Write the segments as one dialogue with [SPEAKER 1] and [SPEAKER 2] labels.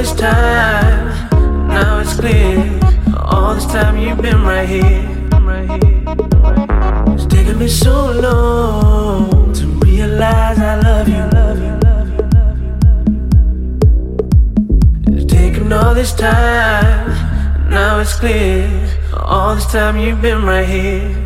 [SPEAKER 1] this time, now it's clear. All this time you've been right here. It's taken me so long to realize I love you. It's taken all this time, now it's clear. All this time you've been right here.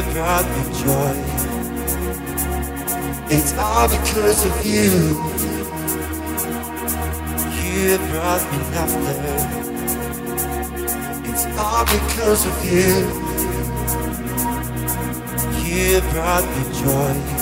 [SPEAKER 1] that brought me joy. It's all because of
[SPEAKER 2] you. You brought me laughter. It's all because of you. You brought me joy.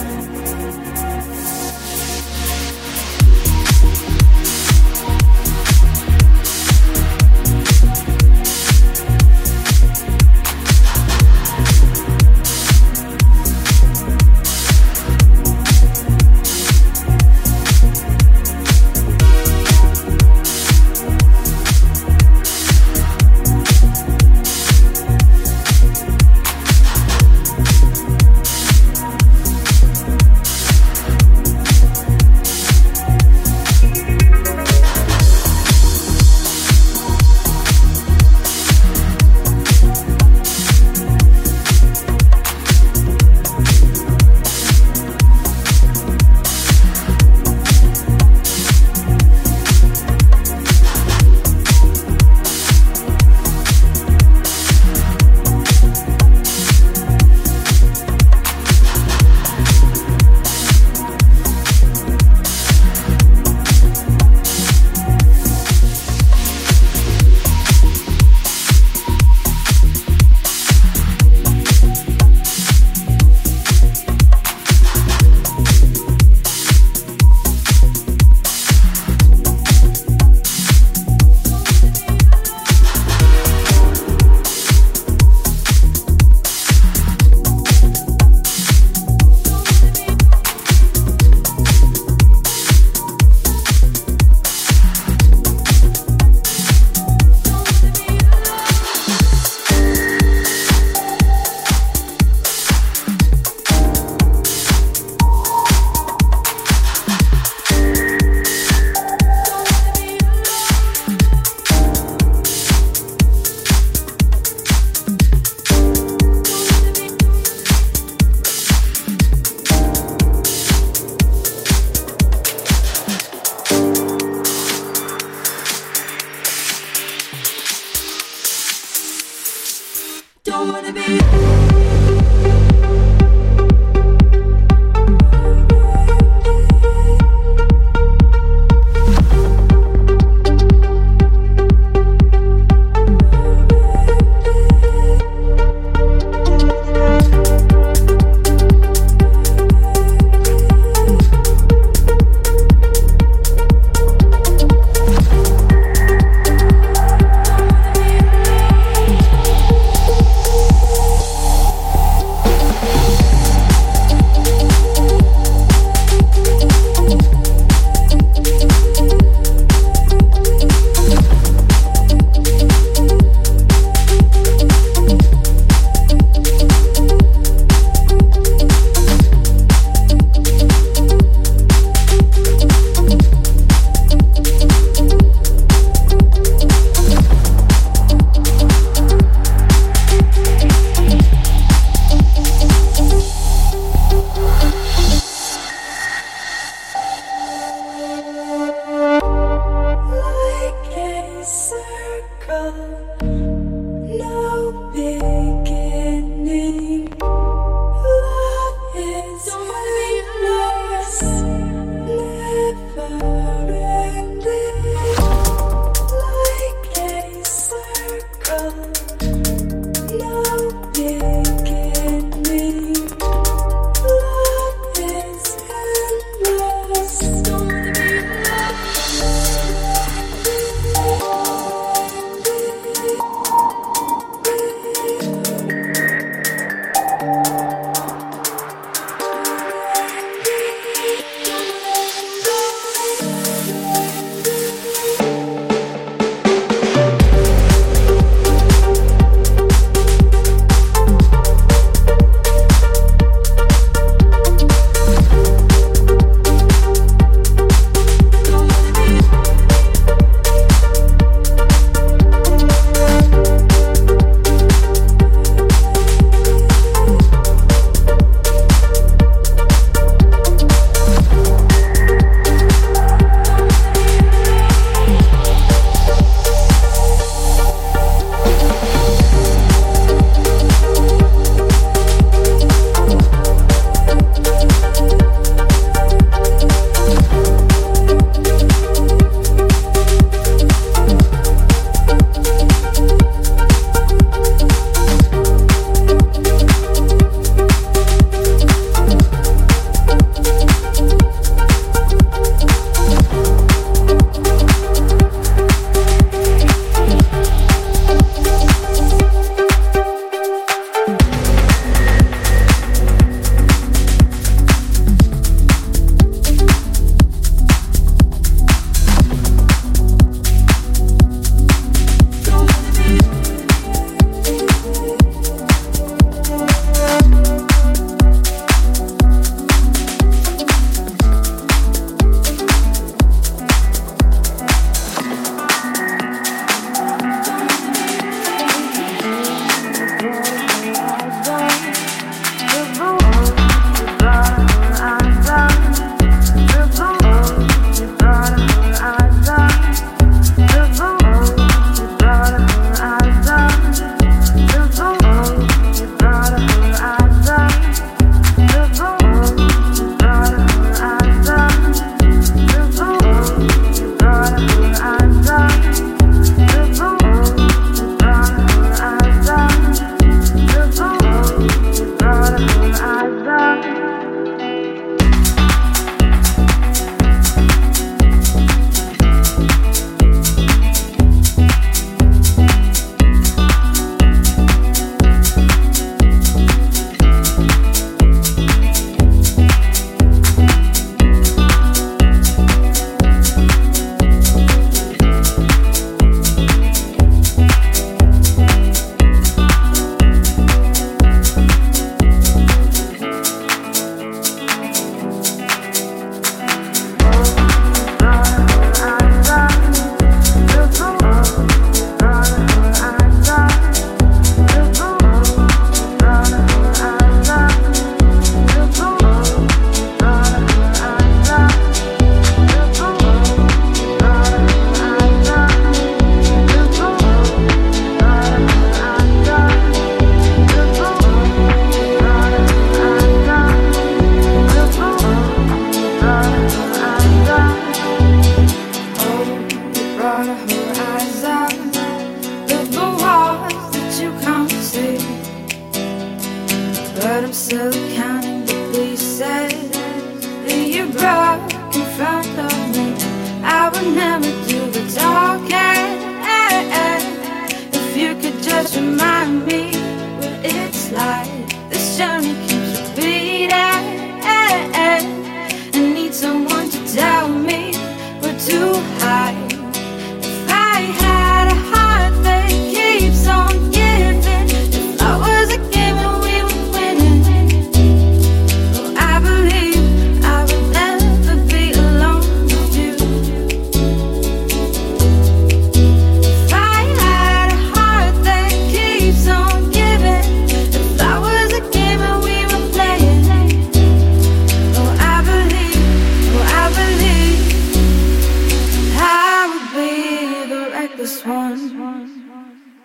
[SPEAKER 3] one.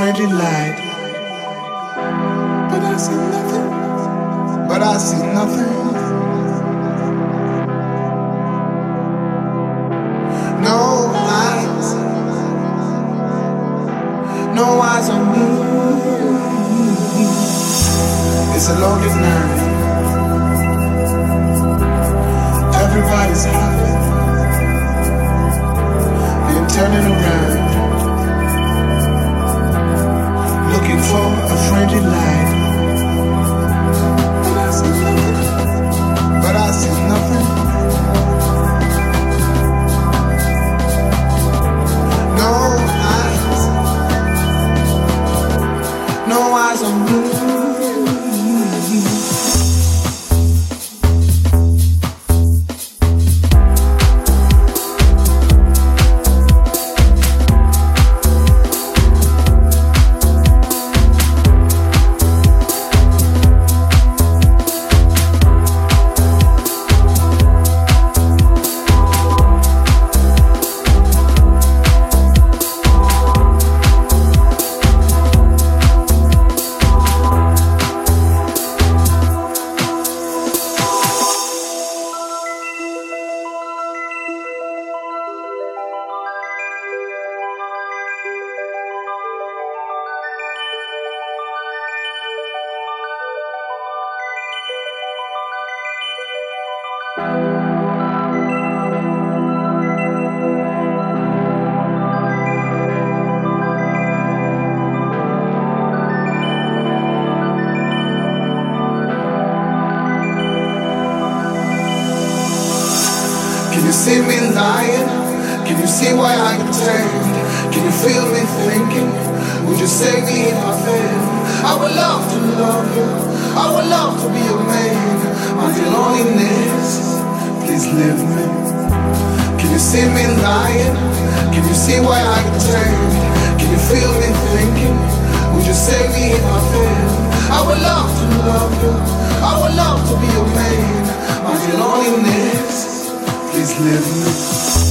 [SPEAKER 3] Friendly light. You see me lying? Can you see why I pretend? Can you feel me thinking? Would you save me if I fail? I would love to love you. I would love to be your man. Until loneliness, please leave me. Can you see me lying? Can you see why I pretend? Can you feel me thinking? Would you save me if I fail? I would love to love you. I would love to be your man. Until loneliness please leave